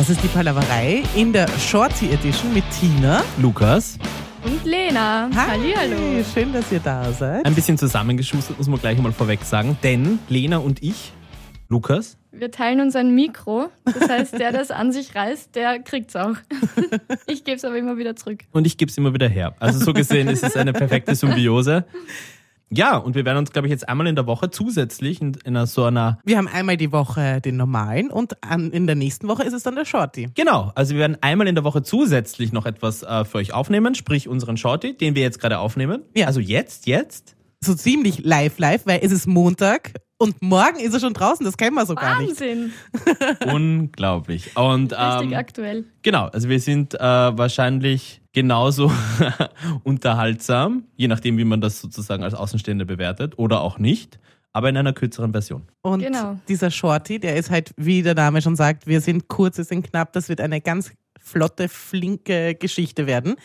Das ist die Palaverei in der Shorty Edition mit Tina. Lukas. Und Lena. Hi, Hallihallo. schön, dass ihr da seid. Ein bisschen zusammengeschustert, muss man gleich einmal vorweg sagen. Denn Lena und ich, Lukas, Wir teilen uns ein Mikro. Das heißt, der, der es an sich reißt, der kriegt's auch. Ich gebe es aber immer wieder zurück. und ich gebe es immer wieder her. Also so gesehen ist es eine perfekte Symbiose. Ja, und wir werden uns, glaube ich, jetzt einmal in der Woche zusätzlich in, in einer, so einer Wir haben einmal die Woche den normalen und an, in der nächsten Woche ist es dann der Shorty. Genau, also wir werden einmal in der Woche zusätzlich noch etwas äh, für euch aufnehmen, sprich unseren Shorty, den wir jetzt gerade aufnehmen. Ja. Also jetzt, jetzt. So ziemlich live, live, weil es ist Montag und morgen ist er schon draußen. Das kennen wir so gar nicht. Wahnsinn. Unglaublich. Und Richtig ähm, aktuell. genau, also wir sind äh, wahrscheinlich genauso unterhaltsam, je nachdem, wie man das sozusagen als Außenstehender bewertet oder auch nicht, aber in einer kürzeren Version. Und Genau. dieser Shorty, der ist halt, wie der Name schon sagt, wir sind kurz, wir sind knapp. Das wird eine ganz flotte, flinke Geschichte werden.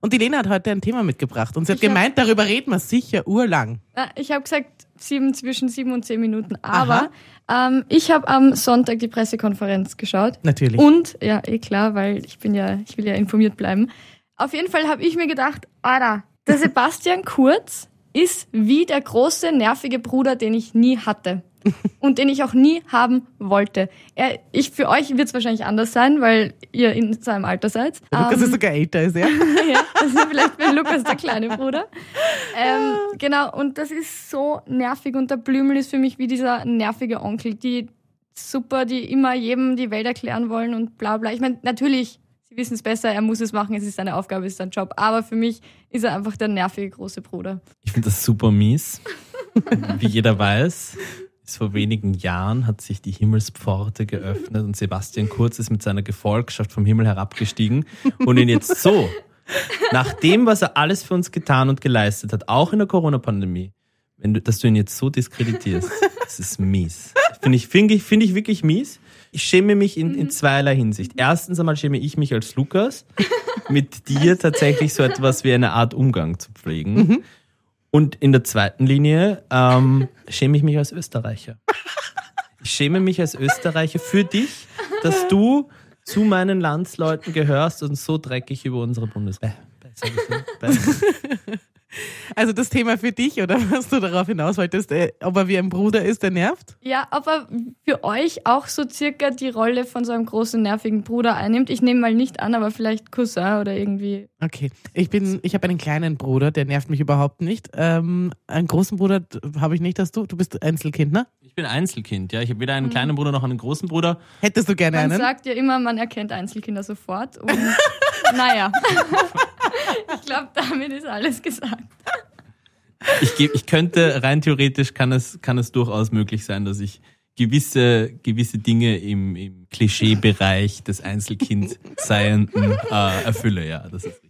Und die Lena hat heute ein Thema mitgebracht und sie hat Ich hab- gemeint, darüber reden wir sicher urlang. Ich habe gesagt, sieben, zwischen sieben und zehn Minuten. Aber ähm, ich habe am Sonntag die Pressekonferenz geschaut. Natürlich. Und, ja, eh klar, weil ich bin ja, ich will ja informiert bleiben. Auf jeden Fall habe ich mir gedacht, Alter, der Sebastian Kurz ist wie der große, nervige Bruder, den ich nie hatte. Und den ich auch nie haben wollte. Er, ich, für euch wird es wahrscheinlich anders sein, weil ihr in seinem Alter seid. Der Lukas Ähm, ist sogar älter als er. ja, das ist vielleicht bei Lukas der kleine Bruder. Ähm, genau, und das ist so nervig und der Blümel ist für mich wie dieser nervige Onkel, die super, die immer jedem die Welt erklären wollen und bla bla. Ich meine, natürlich, sie wissen es besser, er muss es machen, es ist seine Aufgabe, es ist sein Job, aber für mich ist er einfach der nervige große Bruder. Ich finde das super mies. Wie jeder weiß, ist vor wenigen Jahren hat sich die Himmelspforte geöffnet und Sebastian Kurz ist mit seiner Gefolgschaft vom Himmel herabgestiegen und ihn jetzt so, nach dem, was er alles für uns getan und geleistet hat, auch in der Corona-Pandemie, dass du ihn jetzt so diskreditierst, das ist mies. Finde ich, finde ich, finde ich wirklich mies. Ich schäme mich in, in zweierlei Hinsicht. Erstens einmal schäme ich mich als Lukas, mit dir tatsächlich so etwas wie eine Art Umgang zu pflegen. Und in der zweiten Linie ähm, schäme ich mich als Österreicher. Ich schäme mich als Österreicher für dich, dass du zu meinen Landsleuten gehörst und so dreckig über unsere Bundeswehr. Also das Thema für dich oder was du darauf hinaus wolltest, äh, ob er wie ein Bruder ist, der nervt? Ja, ob er für euch auch so circa die Rolle von so einem großen, nervigen Bruder einnimmt. Ich nehme mal nicht an, aber vielleicht Cousin oder irgendwie. Okay, ich bin, ich habe einen kleinen Bruder, der nervt mich überhaupt nicht. Ähm, einen großen Bruder habe ich nicht, dass du. Du bist Einzelkind, ne? Ich bin Einzelkind, ja. Ich habe weder einen kleinen Bruder noch einen großen Bruder. Hättest du gerne Man einen? sagt ja immer, man erkennt Einzelkinder sofort. Und naja, ich glaube, damit ist alles gesagt. Ich, geb, ich könnte, rein theoretisch kann es, kann es durchaus möglich sein, dass ich gewisse, gewisse Dinge im, im Klischeebereich des Einzelkind-Seienden äh, erfülle, ja. Das ist richtig.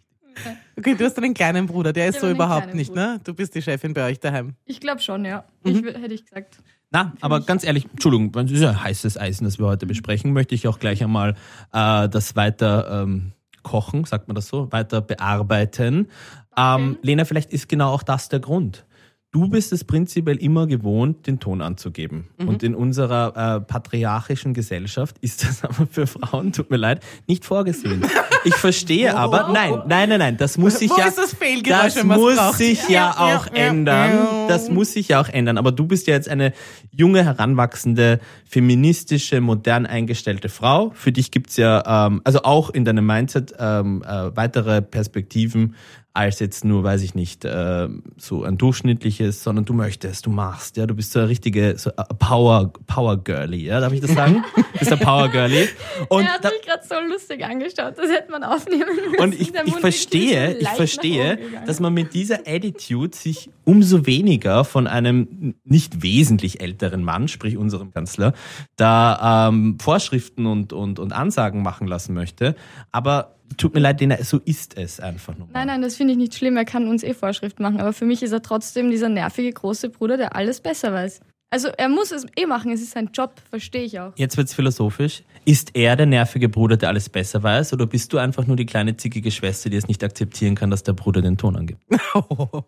Okay, du hast einen kleinen Bruder, der ist Ich so überhaupt nicht, Bruder. ne? Du bist die Chefin bei euch daheim. Ich glaube schon, ja. Ich, wür- hätte ich gesagt. Na, aber ganz ehrlich, Entschuldigung, das ist ja heißes Eisen, das wir heute besprechen, möchte ich auch gleich einmal äh, das weiter ähm, kochen, sagt man das so, weiter bearbeiten. Ähm, Lena, vielleicht ist genau auch das der Grund. Du bist es prinzipiell immer gewohnt, den Ton anzugeben. Und in unserer äh, patriarchischen Gesellschaft ist das aber für Frauen, tut mir leid, nicht vorgesehen. Ich verstehe aber, nein, nein, nein, nein, das muss sich Wo ja, das das muss sich ja, Ja, ja, auch ja, ändern. ja. Das muss sich ja auch ändern. Aber du bist ja jetzt eine junge, heranwachsende, feministische, modern eingestellte Frau. Für dich gibt's ja, ähm, also auch in deinem Mindset, ähm, äh, weitere Perspektiven als jetzt nur, weiß ich nicht, äh, so ein durchschnittliches, sondern du möchtest, du machst, ja, du bist so eine richtige so Power, Power Girlie, ja, darf ich das sagen? Du bist ein Power Girlie. Und er hat da, mich gerade so lustig angeschaut, das hätte man aufnehmen müssen. und ich, ich verstehe, ich verstehe, dass man mit dieser Attitude sich umso weniger von einem nicht wesentlich älteren Mann, sprich unserem Kanzler, da ähm, Vorschriften und, und, und Ansagen machen lassen möchte. Aber tut mir leid, Lena, so ist es einfach nur. Nein, nein, das finde ich nicht schlimm. Er kann uns eh Vorschrift machen. Aber für mich ist er trotzdem dieser nervige große Bruder, der alles besser weiß. Also er muss es eh machen. Es ist sein Job, verstehe ich auch. Jetzt wird's philosophisch. Ist er der nervige Bruder, der alles besser weiß, oder bist du einfach nur die kleine zickige Schwester, die es nicht akzeptieren kann, dass der Bruder den Ton angibt?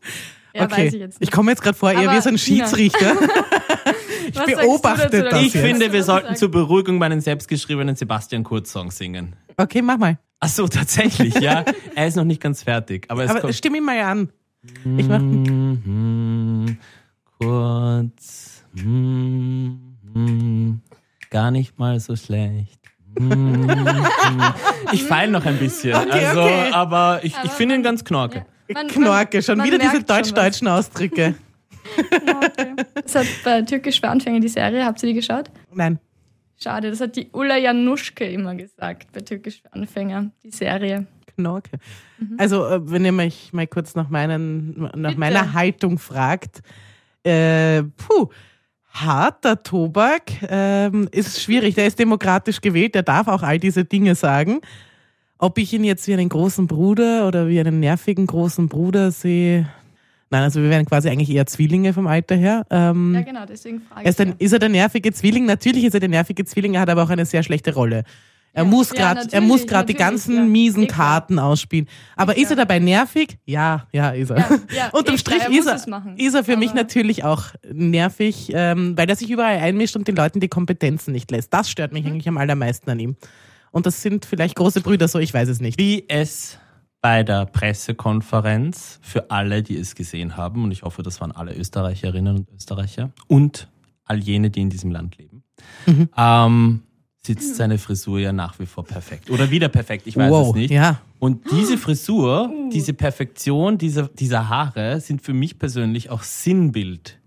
Ja, okay. weiß ich jetzt nicht. komme jetzt gerade vor, eher Aber wie so ein. Schiedsrichter. Ich Was sagst du beobachte das Ich jetzt. finde, wir sollten zur Beruhigung meinen selbstgeschriebenen Sebastian Kurz-Song singen. Okay, mach mal. Ach so, tatsächlich, ja. Er ist noch nicht ganz fertig, aber es Aber kommt. stimm ihn mal an. Ich mach, Mhm, kurz, mhm, gar nicht mal so schlecht. Mhm, ich feile noch ein bisschen, Okay, also, okay. aber ich, ich finde ihn man- ganz knorke. Ja. Man- Knorke, schon man wieder diese schon was. deutsch-deutschen Ausdrücke. Knorke. Das hat bei Türkisch für Anfänger die Serie, habt ihr die geschaut? Nein. Schade, das hat die Ulla Januschke immer gesagt bei Türkisch für Anfänger, die Serie. Knorke. Also, äh, wenn ihr mich mal kurz nach, meinen, nach Bitte. meiner Haltung fragt, äh, puh, harter Tobak ähm, ist schwierig. Der ist demokratisch gewählt, der darf auch all diese Dinge sagen. Ob ich ihn jetzt wie einen großen Bruder oder wie einen nervigen großen Bruder sehe, nein, also wir wären quasi eigentlich eher Zwillinge vom Alter her. Ähm, Ja, genau, deswegen frage er ist, ich. ein, ist er der nervige Zwilling? Natürlich ist er der nervige Zwilling, er hat aber auch eine sehr schlechte Rolle. Er Ja, muss ja, gerade, er muss gerade die ganzen ja. miesen klar. Karten ausspielen. Aber Eh ist er dabei nervig? Ja, ja, ist er. Ja, ja, Unterm Strich klar, er ist, muss er, ist er für mich natürlich auch nervig, ähm, weil er sich überall einmischt und den Leuten die Kompetenzen nicht lässt. Das stört Mhm. mich eigentlich am allermeisten an ihm. Und das sind vielleicht große Brüder, so ich weiß es nicht. Wie es bei der Pressekonferenz für alle, die es gesehen haben, und ich hoffe, das waren alle Österreicherinnen und Österreicher und all jene, die in diesem Land leben, Mhm. ähm, sitzt seine Frisur ja nach wie vor perfekt. Oder wieder perfekt, ich weiß wow, es nicht. ja. Und diese Frisur, diese Perfektion dieser, dieser Haare sind für mich persönlich auch Sinnbild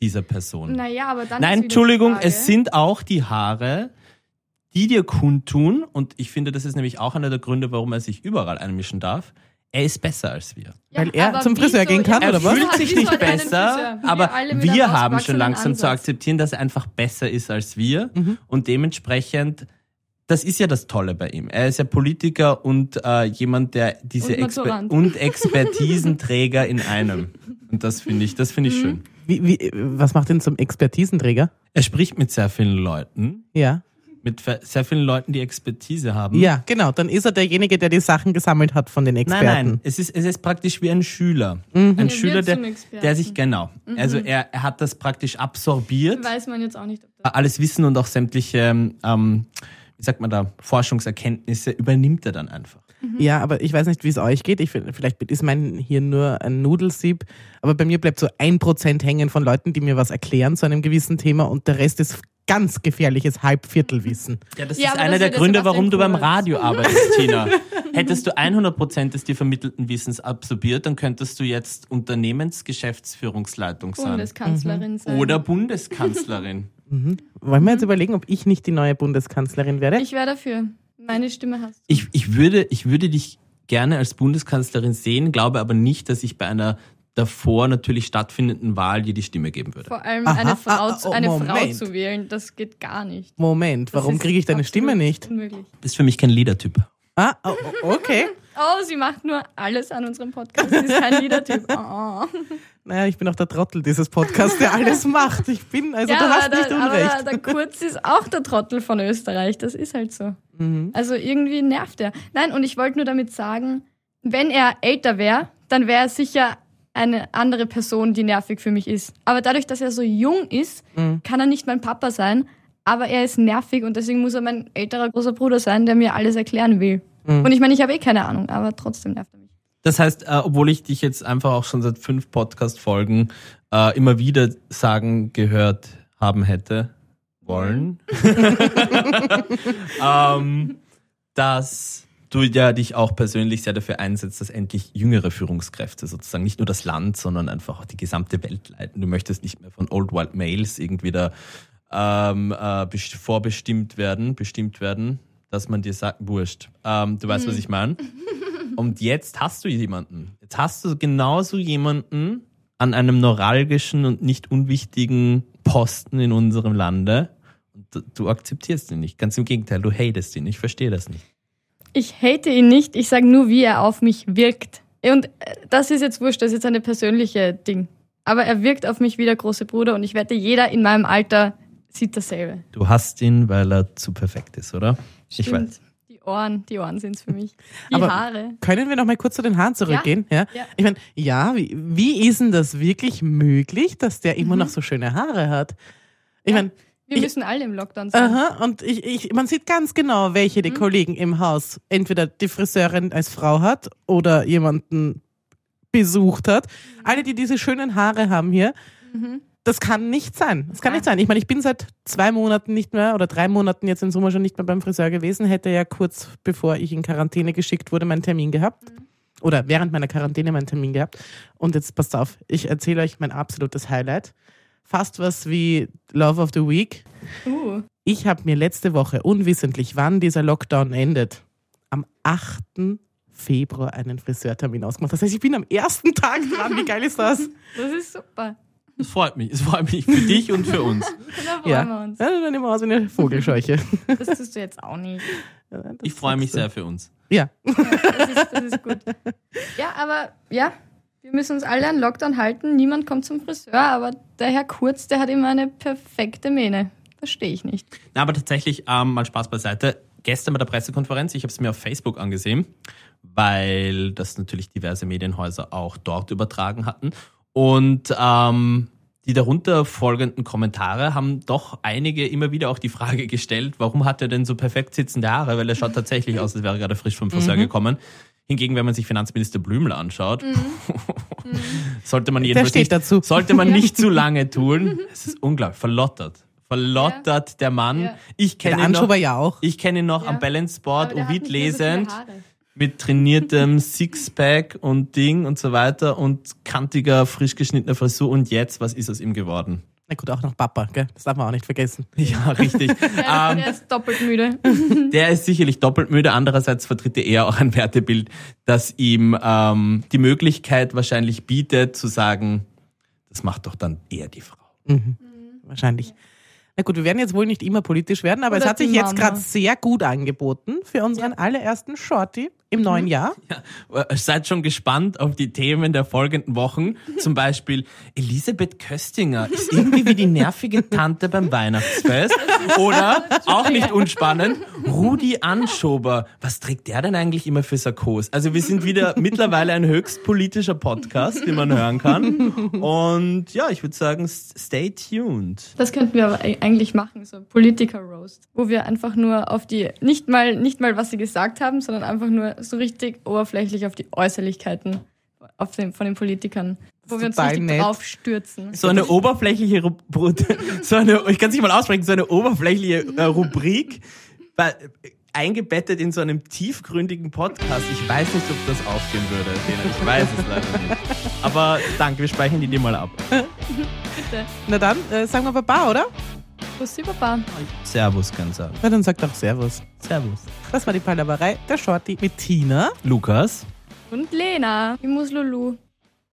dieser Person. Naja, aber dann. Nein, Entschuldigung, es sind auch die Haare, die dir kundtun, und ich finde, das ist nämlich auch einer der Gründe, warum er sich überall einmischen darf. Er ist besser als wir. Ja, Weil er zum Friseur gehen kann, Er oder was? wieso fühlt sich nicht er besser, aber wir einem haben schon langsam zu Ansatz. akzeptieren, dass er einfach besser ist als wir. Mhm. Und dementsprechend, das ist ja das Tolle bei ihm. Er ist ja Politiker und äh, jemand, der diese Und Exper und Expertisenträger in einem. Und das finde ich, das finde ich Mhm. schön. Wie, wie, was macht ihn zum Expertisenträger? Er spricht mit sehr vielen Leuten, Ja. Mit sehr vielen Leuten, die Expertise haben. Ja, genau. Dann ist er derjenige, der die Sachen gesammelt hat von den Nein, Experten. nein, es ist, es ist praktisch wie ein Schüler. Mhm. Ein Er Schüler, der, der sich, genau. Also er, er hat das praktisch absorbiert. Weiß man jetzt auch nicht, ob das. alles Wissen und auch sämtliche, ähm, wie sagt man da, Forschungserkenntnisse übernimmt er dann einfach. Ja, aber ich weiß nicht, wie es euch geht. Ich, find- vielleicht ist mein hier nur ein Nudelsieb, aber bei mir bleibt so ein Prozent hängen von Leuten, die mir was erklären zu einem gewissen Thema und der Rest ist ganz gefährliches Halbviertelwissen. Ja, das Ja, ist einer das der Gründe, warum du beim. Radio arbeitest, Tina. Hättest du 100% des dir vermittelten Wissens absorbiert, dann könntest du jetzt Unternehmensgeschäftsführungsleitung sein. Bundeskanzlerin sein. Oder Bundeskanzlerin. Mhm. Wollen wir jetzt überlegen, ob ich nicht die neue Bundeskanzlerin werde? Ich wäre dafür. Meine Stimme hast du. Ich, ich, würde, ich würde dich gerne als Bundeskanzlerin sehen, glaube aber nicht, dass ich bei einer davor natürlich stattfindenden Wahl dir die Stimme geben würde. Vor allem Aha. eine, Frau, Ah, zu- oh, eine Frau zu wählen, das geht gar nicht. Moment, warum kriege ich deine Stimme nicht? Unmöglich. Das ist für mich kein Leadertyp. Ah, oh, oh, okay. Oh, sie macht nur alles an unserem Podcast. Sie ist kein Liedertyp. Oh. Naja, ich bin auch der Trottel dieses Podcasts, der alles macht. Ich bin, also du hast aber nicht der, unrecht. Aber der Kurz ist auch der Trottel von Österreich. Das ist halt so. Mhm. Also irgendwie nervt er. Nein, und ich wollte nur damit sagen, wenn er älter wäre, dann wäre er sicher eine andere Person, die nervig für mich ist. Aber dadurch, dass er so jung ist, Mhm. kann er nicht mein Papa sein. Aber er ist nervig und deswegen muss er mein älterer großer Bruder sein, der mir alles erklären will. Mhm. Und ich meine, ich habe eh keine Ahnung, aber trotzdem nervt er mich. Das heißt, äh, obwohl ich dich jetzt einfach auch schon seit fünf Podcast-Folgen äh, immer wieder sagen gehört haben hätte wollen, ähm, dass du ja dich auch persönlich sehr dafür einsetzt, dass endlich jüngere Führungskräfte sozusagen nicht nur das Land, sondern einfach auch die gesamte Welt leiten. Du möchtest nicht mehr von Old Wild Males irgendwie da ähm, äh, best- vorbestimmt werden, bestimmt werden, dass man dir sagt, wurscht. Ähm, du weißt, was ich meine. Und jetzt hast du jemanden. Jetzt hast du genauso jemanden an einem neuralgischen und nicht unwichtigen Posten in unserem Lande. Und du- du akzeptierst ihn nicht. Ganz im Gegenteil, du hatest ihn. Ich verstehe das nicht. Ich hate ihn nicht, ich sage nur, wie er auf mich wirkt. Und äh, das ist jetzt wurscht, das ist jetzt eine persönliche Ding. Aber er wirkt auf mich wie der große Bruder und ich wette, jeder in meinem Alter sieht dasselbe. Du hast ihn, weil er zu perfekt ist, oder? Ich Stimmt. weiß. Die Ohren, die Ohren sind's für mich. Die Aber- Haare. Können wir noch mal kurz zu den Haaren zurückgehen? Ja. Ja. Ich meine, ja, wie, wie ist denn das wirklich möglich, dass der Mhm. immer noch so schöne Haare hat? Ich meine, Wir Ich- müssen alle im Lockdown sein. aha, und ich, ich, man sieht ganz genau, welche Mhm. die Kollegen im Haus entweder die Friseurin als Frau hat oder jemanden besucht hat. Alle, die diese schönen Haare haben hier, Mhm. das kann nicht sein. Das kann Ja. nicht sein. Ich meine, ich bin seit zwei Monaten nicht mehr oder drei Monaten jetzt im Sommer schon nicht mehr beim Friseur gewesen, hätte ja kurz bevor ich in Quarantäne geschickt wurde, meinen Termin gehabt. Oder während meiner Quarantäne meinen Termin gehabt. Und jetzt passt auf, ich erzähle euch mein absolutes Highlight. Fast was wie Love of the Week. Uh. Ich habe mir letzte Woche unwissentlich, wann dieser Lockdown endet, am 8. Februar einen Friseurtermin ausgemacht. Das heißt, ich bin am ersten Tag dran. Wie geil ist das? Das ist super. Es freut mich. Es freut mich für dich und für uns. Da freuen Ja. wir uns. ja dann nehmen wir aus wie eine Vogelscheuche. Das tust du jetzt auch nicht. Ich freue mich sehr für uns. Ja. Ja, das, ist, das ist gut. Ja, aber ja, wir müssen uns alle an Lockdown halten. Niemand kommt zum Friseur, aber der Herr Kurz, der hat immer eine perfekte Mähne. Verstehe ich nicht. Na, aber tatsächlich, ähm, mal Spaß beiseite. Gestern bei der Pressekonferenz, ich habe es mir auf Facebook angesehen, weil das natürlich diverse Medienhäuser auch dort übertragen hatten. Und ähm, die darunter folgenden Kommentare haben doch einige immer wieder auch die Frage gestellt, warum hat er denn so perfekt sitzende Haare? Weil er schaut tatsächlich aus, als wäre er gerade frisch vom Friseur gekommen. Hingegen, wenn man sich Finanzminister Blümel anschaut, sollte man jedenfalls nicht, dazu. sollte man nicht zu lange tun. Es ist unglaublich, verlottert. Verlottert der Mann. Ja. Ich Der kenne ihn noch, ja auch. ich kenne ihn noch Ja. am Balance Board, Ovid lesend, mit trainiertem Sixpack und Ding und so weiter und kantiger, frisch geschnittener Frisur. Und jetzt, was ist aus ihm geworden? Na gut, auch noch Papa, gell? Das darf man auch nicht vergessen. Ja, richtig. Der, ähm, der ist doppelt müde. der ist sicherlich doppelt müde. Andererseits vertritt er eher auch ein Wertebild, das ihm ähm, die Möglichkeit wahrscheinlich bietet, zu sagen, das macht doch dann eher die Frau. Wahrscheinlich. Na gut, wir werden jetzt wohl nicht immer politisch werden, aber Oder es hat sich jetzt gerade sehr gut angeboten für unseren allerersten Shorty im neuen Jahr. Ja, äh, seid schon gespannt auf die Themen der folgenden Wochen. Zum Beispiel Elisabeth Köstinger ist irgendwie wie die nervige Tante beim Weihnachtsfest. Oder, auch nicht unspannend, Rudi Anschober. Was trägt der denn eigentlich immer für Sarkos? Also wir sind wieder mittlerweile ein höchst politischer Podcast, den man hören kann. Und ja, ich würde sagen, stay tuned. Das könnten wir aber e- eigentlich machen, so Politiker Roast, wo wir einfach nur auf die, nicht mal, nicht mal was sie gesagt haben, sondern einfach nur so richtig oberflächlich auf die Äußerlichkeiten auf den, von den Politikern, wo wir uns richtig nett. drauf stürzen. So eine oberflächliche Rubrik, so eine, ich kann es nicht mal aussprechen, so eine oberflächliche äh, Rubrik, bei, eingebettet in so einem tiefgründigen Podcast. Ich weiß nicht, ob das aufgehen würde, Lena. Ich weiß es leider nicht. Aber danke, wir speichern die dir mal ab. Bitte. Na dann, äh, sagen wir Baba, oder? Bussi Baba. Servus, kann ich sagen. Na dann sagt doch Servus. Servus. Das war die Palaverei der Shorty mit Tina. Lukas. Und Lena. Ich muss Lulu.